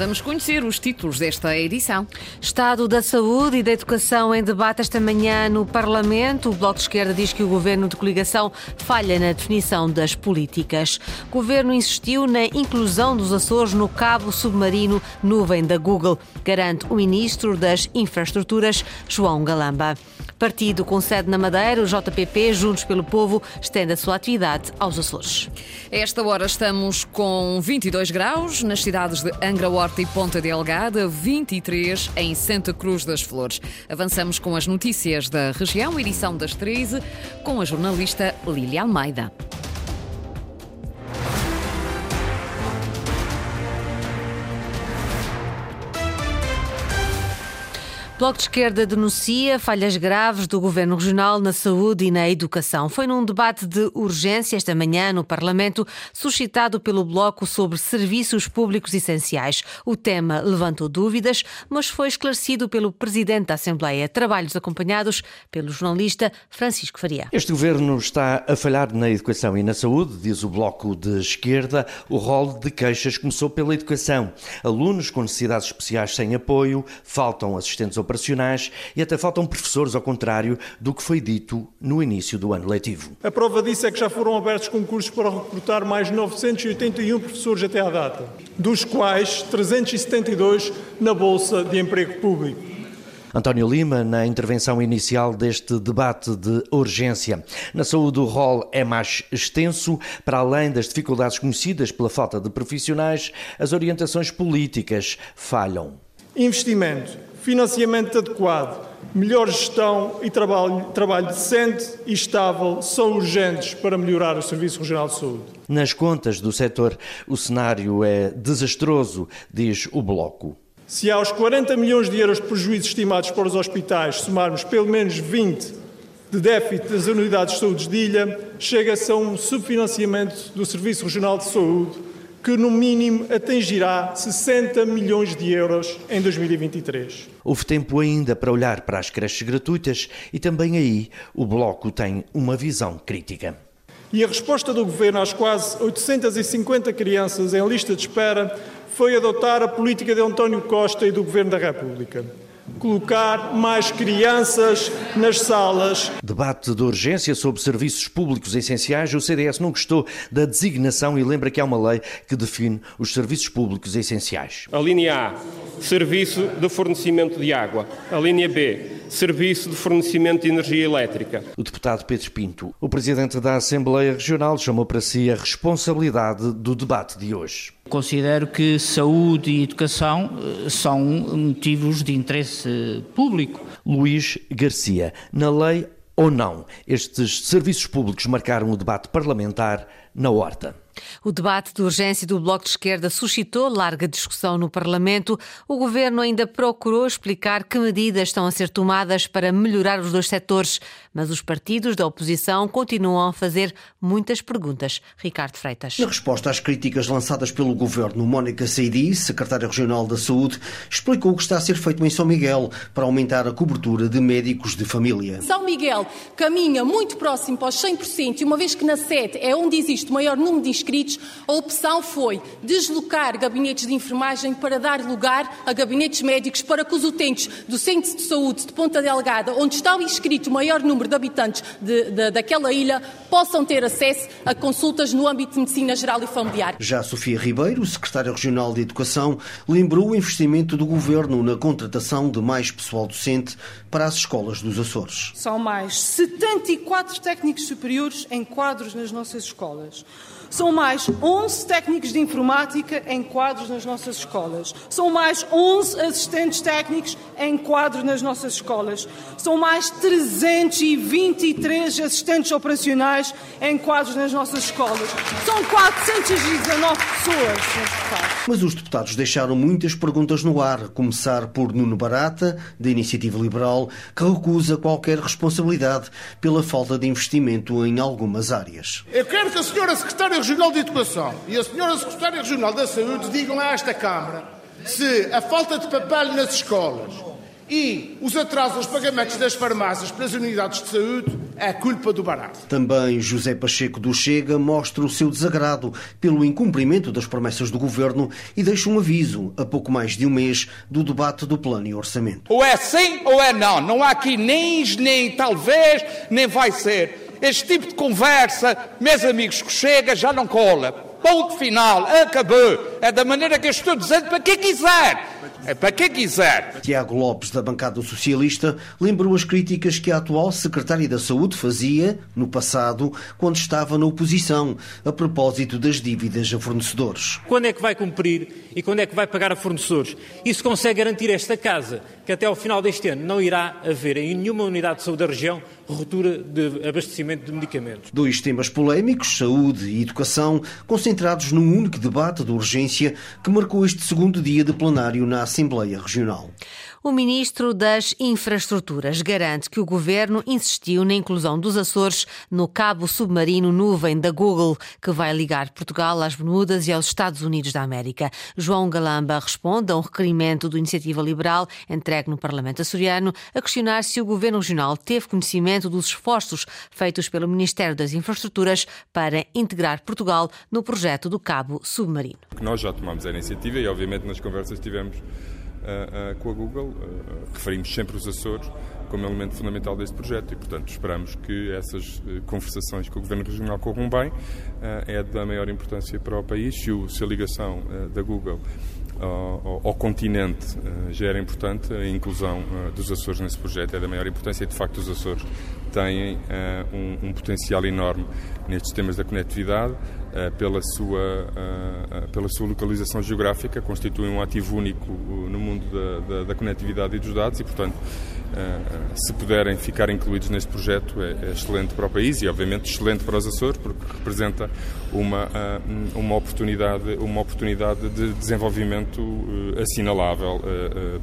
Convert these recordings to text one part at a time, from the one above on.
Vamos conhecer os títulos desta edição. Estado da Saúde e da Educação em debate esta manhã no Parlamento. O Bloco de Esquerda diz que o governo de coligação falha na definição das políticas. O governo insistiu na inclusão dos Açores no cabo submarino nuvem da Google, garante o ministro das Infraestruturas, João Galamba. Partido com sede na Madeira, o JPP, Juntos pelo Povo, estende a sua atividade aos Açores. Esta hora estamos com 22 graus nas cidades de Angra Horta e Ponta Delgada, 23 em Santa Cruz das Flores. Avançamos com as notícias da região, edição das 13, com a jornalista Lília Almeida. Bloco de Esquerda denuncia falhas graves do Governo Regional na saúde e na educação. Foi num debate de urgência esta manhã no Parlamento, suscitado pelo Bloco sobre serviços públicos essenciais. O tema levantou dúvidas, mas foi esclarecido pelo Presidente da Assembleia. Trabalhos acompanhados pelo jornalista Francisco Faria. Este Governo está a falhar na educação e na saúde, diz o Bloco de Esquerda. O rol de queixas começou pela educação. Alunos com necessidades especiais sem apoio, faltam assistentes operacionais e até faltam professores, ao contrário do que foi dito no início do ano letivo. A prova disso é que já foram abertos concursos para recrutar mais 981 professores até à data, dos quais 372 na Bolsa de Emprego Público. António Lima, na intervenção inicial deste debate de urgência. Na saúde, o rol é mais extenso. Para além das dificuldades conhecidas pela falta de profissionais, as orientações políticas falham. Investimento financiamento adequado, melhor gestão e trabalho, trabalho decente e estável são urgentes para melhorar o Serviço Regional de Saúde. Nas contas do setor, o cenário é desastroso, diz o Bloco. Se aos 40 milhões de euros de prejuízos estimados para os hospitais somarmos pelo menos 20 de déficit das unidades de saúde de ilha, chega-se a um subfinanciamento do Serviço Regional de Saúde que no mínimo atingirá 60 milhões de euros em 2023. Houve tempo ainda para olhar para as creches gratuitas e também aí o Bloco tem uma visão crítica. E a resposta do Governo às quase 850 crianças em lista de espera foi adotar a política de António Costa e do Governo da República colocar mais crianças nas salas. Debate de urgência sobre serviços públicos essenciais. O CDS não gostou da designação e lembra que há uma lei que define os serviços públicos essenciais. A linha A, serviço de fornecimento de água. A linha B, serviço de fornecimento de energia elétrica. O deputado Pedro Pinto, o presidente da Assembleia Regional, chamou para si a responsabilidade do debate de hoje. Considero que saúde e educação eh, são motivos de interesse público. Luís Garcia, na lei ou não, estes serviços públicos marcaram o debate parlamentar na Horta. O debate de urgência do Bloco de Esquerda suscitou larga discussão no Parlamento. O governo ainda procurou explicar que medidas estão a ser tomadas para melhorar os dois setores, mas os partidos da oposição continuam a fazer muitas perguntas. Ricardo Freitas. Na resposta às críticas lançadas pelo governo, Mónica Seidi, secretária regional da Saúde, explicou o que está a ser feito em São Miguel para aumentar a cobertura de médicos de família. São Miguel caminha muito próximo para os 100% e uma vez que na sede é onde existe o maior número de inscritos, a opção foi deslocar gabinetes de enfermagem para dar lugar a gabinetes médicos para que os utentes do Centro de Saúde de Ponta Delgada, onde está inscrito o maior número de habitantes de, de, daquela ilha, possam ter acesso a consultas no âmbito de medicina geral e familiar. Já Sofia Ribeiro, secretária regional de Educação, lembrou o investimento do governo na contratação de mais pessoal docente para as escolas dos Açores. São mais 74 técnicos superiores em quadros nas nossas escolas. São mais 11 técnicos de informática em quadros nas nossas escolas. São mais 11 assistentes técnicos em quadros nas nossas escolas. São mais 323 assistentes operacionais em quadros nas nossas escolas. São 419 pessoas Mas os deputados deixaram muitas perguntas no ar, a começar por Nuno Barata, da Iniciativa Liberal, que recusa qualquer responsabilidade pela falta de investimento em algumas áreas. Eu quero que a senhora secretária Regional de Educação e a Senhora Secretária Regional da Saúde digam a esta Câmara se a falta de papel nas escolas e os atrasos aos pagamentos das farmácias pelas unidades de saúde é culpa do barato. Também José Pacheco do Chega mostra o seu desagrado pelo incumprimento das promessas do governo e deixa um aviso a pouco mais de um mês do debate do plano e orçamento. Ou é sim ou é não. Não há aqui nem, nem talvez, nem vai ser. Este tipo de conversa, meus amigos, que chega já não cola. Ponto final, acabou. É da maneira que eu estou dizendo para quem quiser. É para quem quiser. Tiago Lopes, da bancada socialista, lembrou as críticas que a atual secretária da Saúde fazia, no passado, quando estava na oposição, a propósito das dívidas a fornecedores. Quando é que vai cumprir e quando é que vai pagar a fornecedores? Isso consegue garantir esta casa que até ao final deste ano não irá haver em nenhuma unidade de saúde da região ruptura de abastecimento de medicamentos. Dois temas polémicos, saúde e educação, concentrados num único debate de urgência que marcou este segundo dia de plenário na Assembleia Regional. O ministro das Infraestruturas garante que o governo insistiu na inclusão dos Açores no cabo submarino nuvem da Google, que vai ligar Portugal às Bermudas e aos Estados Unidos da América. João Galamba responde a um requerimento do Iniciativa Liberal entregue no Parlamento açoriano a questionar se o governo regional teve conhecimento dos esforços feitos pelo Ministério das Infraestruturas para integrar Portugal no projeto do cabo submarino. Nós já tomamos a iniciativa e, obviamente, nas conversas tivemos uh, com a Google. Referimos sempre os Açores como elemento fundamental deste projeto e, portanto, esperamos que essas conversações com o Governo Regional corram bem. É da maior importância para o país. Se, a ligação da Google ao, ao, continente já era importante, a inclusão dos Açores nesse projeto é da maior importância e, de facto, os Açores têm um, um potencial enorme nestes temas da conectividade. Eh, pela sua, eh, eh, pela sua localização geográfica, constituem um ativo único no mundo da, da, da conectividade e dos dados e, portanto, se puderem ficar incluídos neste projeto é, é, excelente para o país e, obviamente, excelente para os Açores, porque representa uma, uma, oportunidade, uma oportunidade de desenvolvimento assinalável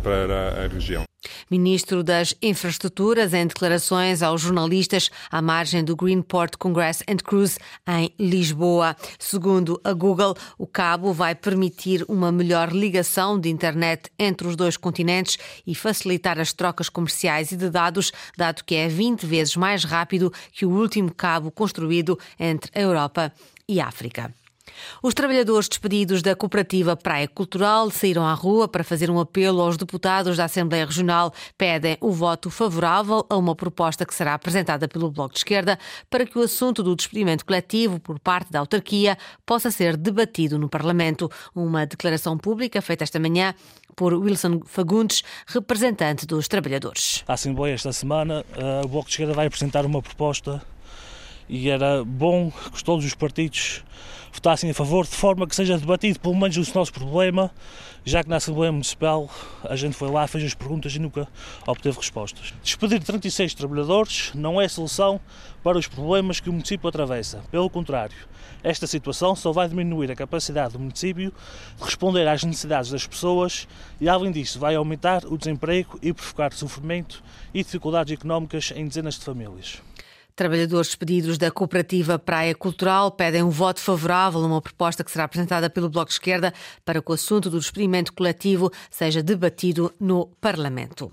para a região. Ministro das Infraestruturas, em declarações aos jornalistas à margem do Greenport Congress and Cruise em Lisboa. Segundo a Google, o cabo vai permitir uma melhor ligação de internet entre os dois continentes e facilitar as trocas comerciais e de dados, dado que é 20 vezes mais rápido que o último cabo construído entre a Europa e a África. Os trabalhadores despedidos da cooperativa Praia Cultural saíram à rua para fazer um apelo aos deputados da Assembleia Regional. Pedem o voto favorável a uma proposta que será apresentada pelo Bloco de Esquerda para que o assunto do despedimento coletivo por parte da autarquia possa ser debatido no Parlamento. Uma declaração pública feita esta manhã por Wilson Fagundes, representante dos trabalhadores. A Assembleia esta semana, eh, o Bloco de Esquerda vai apresentar uma proposta e era bom que todos os partidos votassem a favor, de forma que seja debatido pelo menos o nosso problema, já que na Assembleia Municipal a gente foi lá, fez as perguntas e nunca obteve respostas. Despedir 36 trabalhadores não é solução para os problemas que o município atravessa. Pelo contrário, esta situação só vai diminuir a capacidade do município de responder às necessidades das pessoas e, além disso, vai aumentar o desemprego e provocar sofrimento e dificuldades económicas em dezenas de famílias. Trabalhadores despedidos da cooperativa Praia Cultural pedem um voto favorável a uma proposta que será apresentada pelo Bloco de Esquerda para que o assunto do despedimento coletivo seja debatido no Parlamento.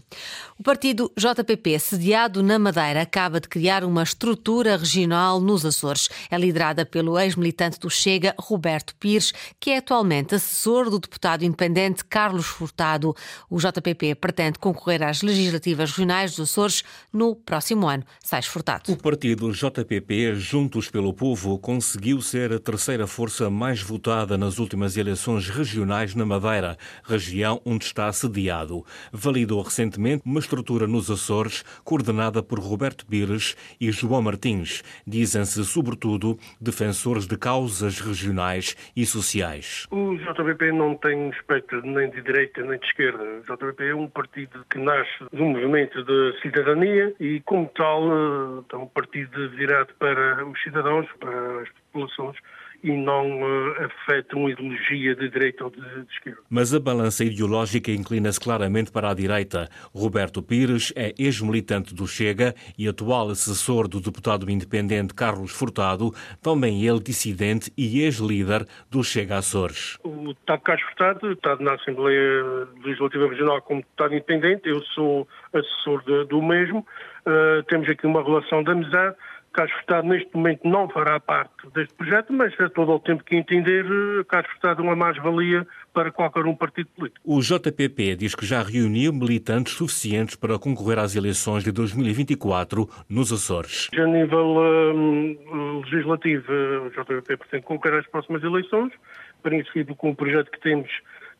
O partido JPP, sediado na Madeira, acaba de criar uma estrutura regional nos Açores. É liderada pelo ex-militante do Chega, Roberto Pires, que é atualmente assessor do deputado independente Carlos Furtado. O JPP pretende concorrer às legislativas regionais dos Açores no próximo ano. Sais Furtado partido JPP, Juntos pelo Povo, conseguiu ser a terceira força mais votada nas últimas eleições regionais na Madeira, região onde está sediado. Validou recentemente uma estrutura nos Açores, coordenada por Roberto Pires e João Martins. Dizem-se, sobretudo, defensores de causas regionais e sociais. O JPP não tem espectro nem de direita nem de esquerda. O JPP é um partido que nasce de um movimento de cidadania e, como tal, eh, é um partido partido virado para os cidadãos, para as populações, e não uh, afeta uma ideologia de direita ou de, de esquerda. Mas a balança ideológica inclina-se claramente para a direita. Roberto Pires é ex-militante do Chega e atual assessor do deputado independente Carlos Furtado, também ele dissidente e ex-líder do Chega Açores. O deputado Carlos Furtado está na Assembleia Legislativa Regional como deputado independente, eu sou assessor de, do mesmo, uh, temos aqui uma relação de amizade, Carlos Furtado neste momento não fará parte deste projeto, mas a todo o tempo que entender, eh, Carlos Furtado é uma mais-valia para qualquer um partido político. O JPP diz que já reuniu militantes suficientes para concorrer às eleições de 2024 nos Açores. A nível uh, legislativo, o JPP pretende concorrer às próximas eleições, princípio com o projeto que temos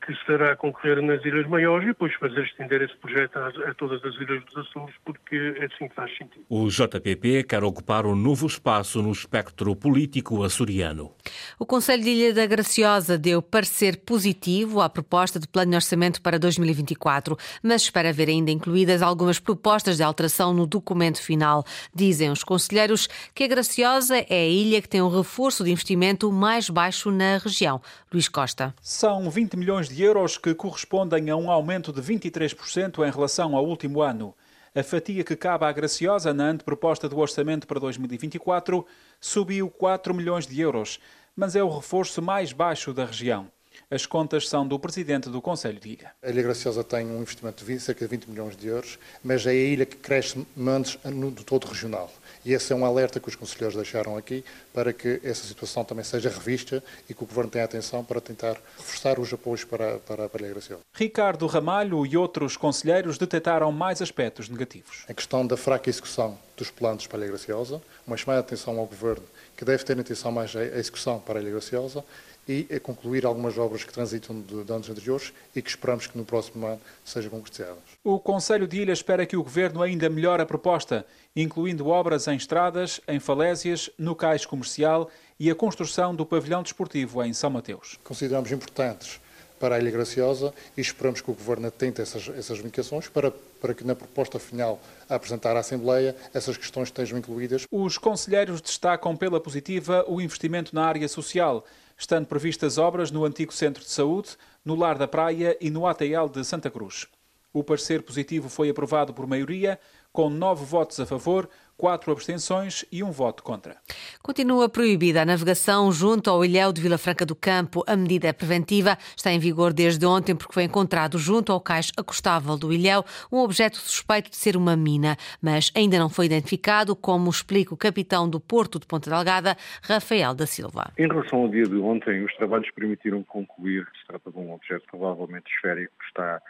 que estará a concorrer nas Ilhas Maiores e depois fazer estender esse projeto a, a, todas as Ilhas dos Açores, porque é assim que faz sentido. O JPP quer ocupar um novo espaço no espectro político açoriano. O Conselho de Ilha da Graciosa deu parecer positivo à proposta de plano de orçamento para 2024, mas espera ver ainda incluídas algumas propostas de alteração no documento final. Dizem os conselheiros que a Graciosa é a ilha que tem um reforço de investimento mais baixo na região. Luís Costa. São 20 milhões de de euros, que correspondem a um aumento de 23% em relação ao último ano. A fatia que cabe à Graciosa na anteproposta do orçamento para 2024 subiu 4 milhões de euros, mas é o reforço mais baixo da região. As contas são do presidente do Conselho de Ilha. A Ilha Graciosa tem um investimento de cerca de 20 milhões de euros, mas é a ilha que cresce menos no todo regional. E esse é um alerta que os conselheiros deixaram aqui para que essa situação também seja revista e que o Governo tenha atenção para tentar reforçar os apoios para, para, para a Graciosa. Ricardo Ramalho e outros conselheiros detectaram mais aspectos negativos. A questão da fraca execução dos planos para a Ilha Graciosa, uma chamada de atenção ao Governo que deve ter atenção mais à execução para a Ilha Graciosa e a concluir algumas obras que transitam de, de anos anteriores e que esperamos que no próximo ano sejam concretizadas. O Conselho de Ilha espera que o Governo ainda melhore a proposta, incluindo obras em estradas, em falésias, no cais comercial e a construção do pavilhão desportivo em São Mateus. Consideramos importantes para a Ilha Graciosa e esperamos que o Governo atente essas, essas indicações para, para que na proposta final a apresentar à Assembleia essas questões estejam incluídas. Os conselheiros destacam pela positiva o investimento na área social estando previstas obras no antigo Centro de Saúde, no Lar da Praia e no ATL de Santa Cruz. O parecer positivo foi aprovado por maioria, com nove votos a favor, quatro abstenções e um voto contra. Continua proibida a navegação junto ao ilhéu de Vila Franca do Campo. A medida é preventiva, está em vigor desde ontem porque foi encontrado junto ao cais acostável do ilhéu um objeto suspeito de ser uma mina, mas ainda não foi identificado, como explica o capitão do Porto de Ponta Delgada, Rafael da Silva. Em relação ao dia de ontem, os trabalhos permitiram concluir que se trata de um objeto provavelmente esférico que está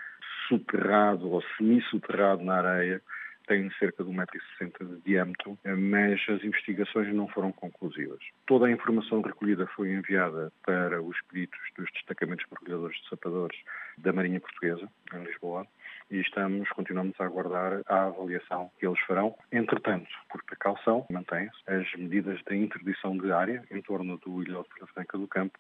soterrado ou semi-soterrado na areia tem cerca de 1,60m de diâmetro, mas as investigações não foram conclusivas. Toda a informação recolhida foi enviada para os peritos dos destacamentos mergulhadores de sapadores da Marinha Portuguesa, em Lisboa, e estamos, continuamos a aguardar a avaliação que eles farão. Entretanto, por precaução, mantém-se as medidas de interdição de área em torno do Ilha de Franca do Campo,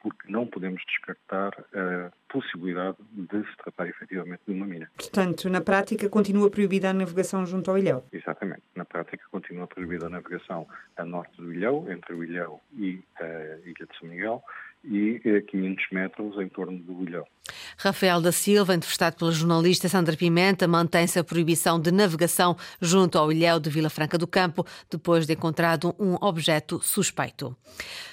porque não podemos descartar a possibilidade de se tratar efetivamente de uma mina. Portanto, na prática, continua proibida a navegação junto ao Ilhéu? Exatamente. Na prática, continua proibida a navegação a norte do Ilhéu, entre o Ilhéu e a Ilha de São Miguel, e a 500 metros em torno do Ilhéu. Rafael da Silva, entrevistado pela jornalista Sandra Pimenta, mantém-se a proibição de navegação junto ao ilhéu de Vila Franca do Campo, depois de encontrado um objeto suspeito.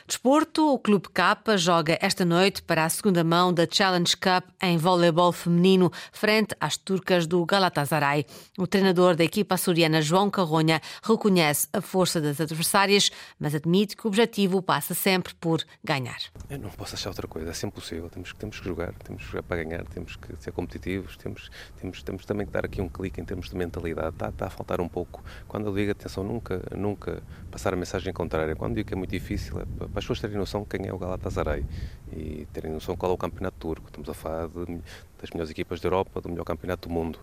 Desporto, o Clube K joga esta noite para a segunda mão da Challenge Cup em voleibol feminino, frente às turcas do Galatasaray. O treinador da equipa açoriana, João Carronha, reconhece a força das adversárias, mas admite que o objetivo passa sempre por ganhar. Não posso achar outra coisa, é sempre possível. Temos, temos que jogar, temos que jogar para ganhar, temos que ser competitivos, temos, temos, temos também que dar aqui um clique em termos de mentalidade. Está, está a faltar um pouco. Quando eu digo atenção, nunca, nunca passar a mensagem contrária. Quando digo que é muito difícil, é para as pessoas terem noção quem é o Galatasaray e terem noção qual é o campeonato turco. Estamos a falar de, das melhores equipas da Europa, do melhor campeonato do mundo.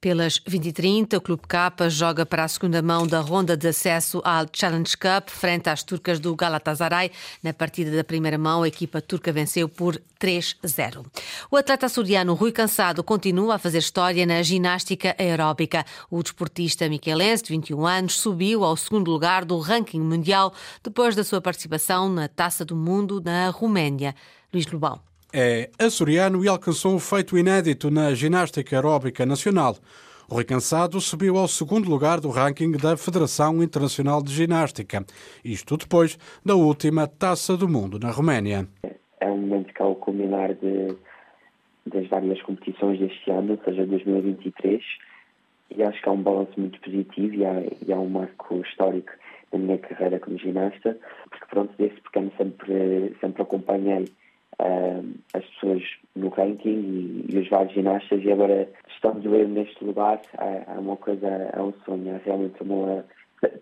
Pelas 20h30, o Clube K joga para a segunda mão da ronda de acesso ao Challenge Cup, frente às turcas do Galatasaray. Na partida da primeira mão, a equipa turca venceu por 3-0. O atleta açoriano Rui Cansado continua a fazer história na ginástica aeróbica. O desportista miquelense, de 21 anos, subiu ao segundo lugar do ranking mundial depois da sua participação na Taça do Mundo na Roménia. Luís Lobão é açoriano e alcançou um feito inédito na ginástica aeróbica nacional. O Rui Cansado subiu ao segundo lugar do ranking da Federação Internacional de Ginástica. Isto depois da última Taça do Mundo na Roménia. É um momento que, ao culminar de, das várias competições deste ano, ou seja, 2023, e acho que há um balanço muito positivo e há, e um marco histórico na minha carreira como ginasta, porque pronto, desde pequeno sempre, sempre acompanhei uh, as pessoas no ranking e, e, os vários ginastas e agora estamos eu neste lugar é, é uma coisa, é um sonho, é realmente uma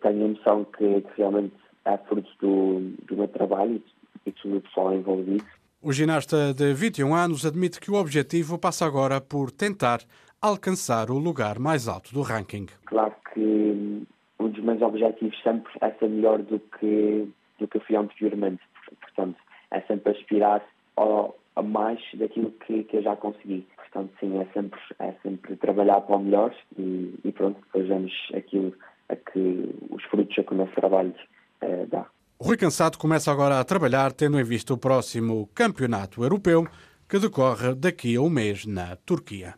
tenho a noção que, que realmente é fruto do, do meu trabalho e de todo o pessoal envolvido. O ginasta de 21 anos admite que o objetivo passa agora por tentar alcançar o lugar mais alto do ranking. Claro que hum, um dos meus objetivos sempre é ser melhor do que, do que eu fui anteriormente. Portanto, é sempre aspirar a mais daquilo que, que eu já consegui. Portanto, sim, é sempre, é sempre trabalhar para o melhor e, e pronto, depois vemos aquilo a que os frutos que o nosso trabalho eh, dá. Rui Cansado começa agora a trabalhar, tendo em vista o próximo Campeonato Europeu que decorre daqui a um mês na Turquia.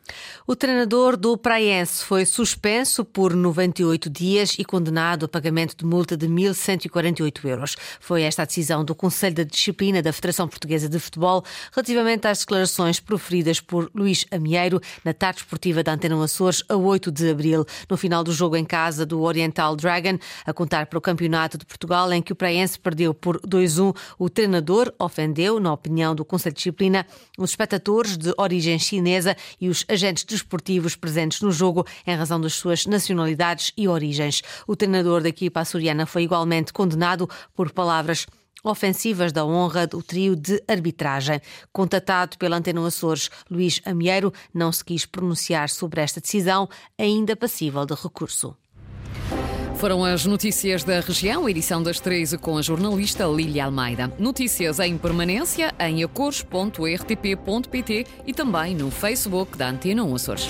O treinador do Praense foi suspenso por 98 dias e condenado a pagamento de multa de 1.148 euros. Foi esta a decisão do Conselho da Disciplina da Federação Portuguesa de Futebol relativamente às declarações proferidas por Luís Amieiro na tarde esportiva da Antena Açores a 8 de abril, no final do jogo em casa do Oriental Dragon, a contar para o Campeonato de Portugal, em que o Praense perdeu por 2-1. O treinador ofendeu, na opinião do Conselho de Disciplina, os espectadores de origem chinesa e os agentes desportivos presentes no jogo em razão das suas nacionalidades e origens. O treinador da equipa açoriana foi igualmente condenado por palavras ofensivas da honra do trio de arbitragem. Contatado pela Antena Açores, Luís Amieiro não se quis pronunciar sobre esta decisão, ainda passível de recurso. Foram as notícias da região, edição das 13 com a jornalista Lília Almeida. Notícias em permanência em acores.rtp.pt e também no Facebook da Antena 1 Açores.